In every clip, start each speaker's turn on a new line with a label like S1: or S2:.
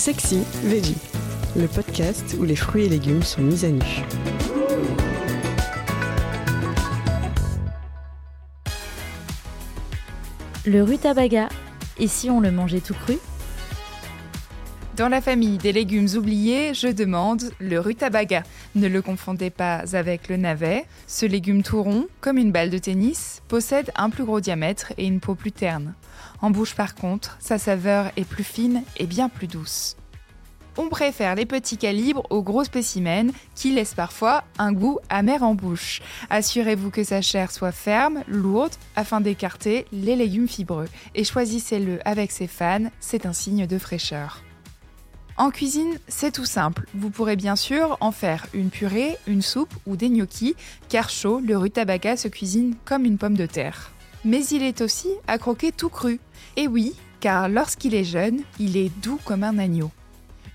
S1: Sexy Veggie, le podcast où les fruits et légumes sont mis à nu.
S2: Le rutabaga, et si on le mangeait tout cru
S3: Dans la famille des légumes oubliés, je demande le rutabaga. Ne le confondez pas avec le navet. Ce légume tout rond, comme une balle de tennis, possède un plus gros diamètre et une peau plus terne. En bouche par contre, sa saveur est plus fine et bien plus douce. On préfère les petits calibres aux gros spécimens qui laissent parfois un goût amer en bouche. Assurez-vous que sa chair soit ferme, lourde, afin d'écarter les légumes fibreux. Et choisissez-le avec ses fans, c'est un signe de fraîcheur. En cuisine, c'est tout simple. Vous pourrez bien sûr en faire une purée, une soupe ou des gnocchis, car chaud, le rutabaga se cuisine comme une pomme de terre. Mais il est aussi à croquer tout cru. Et oui, car lorsqu'il est jeune, il est doux comme un agneau.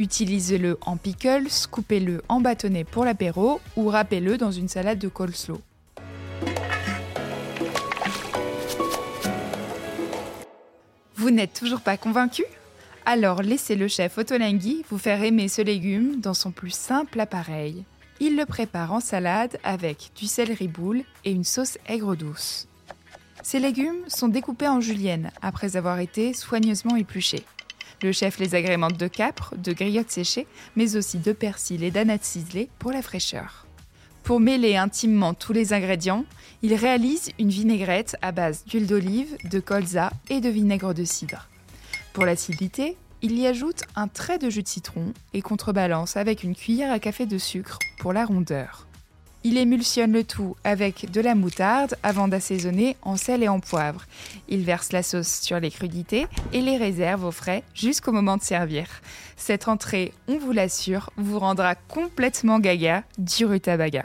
S3: Utilisez-le en pickles, coupez-le en bâtonnets pour l'apéro ou râpez-le dans une salade de coleslaw. Vous n'êtes toujours pas convaincu? Alors laissez le chef Otolenghi vous faire aimer ce légume dans son plus simple appareil. Il le prépare en salade avec du céleri boule et une sauce aigre douce. Ces légumes sont découpés en julienne après avoir été soigneusement épluchés. Le chef les agrémente de capre, de griottes séchées, mais aussi de persil et d'ananas ciselées pour la fraîcheur. Pour mêler intimement tous les ingrédients, il réalise une vinaigrette à base d'huile d'olive, de colza et de vinaigre de cidre. Pour l'acidité, il y ajoute un trait de jus de citron et contrebalance avec une cuillère à café de sucre pour la rondeur. Il émulsionne le tout avec de la moutarde avant d'assaisonner en sel et en poivre. Il verse la sauce sur les crudités et les réserve au frais jusqu'au moment de servir. Cette entrée, on vous l'assure, vous rendra complètement gaga du rutabaga.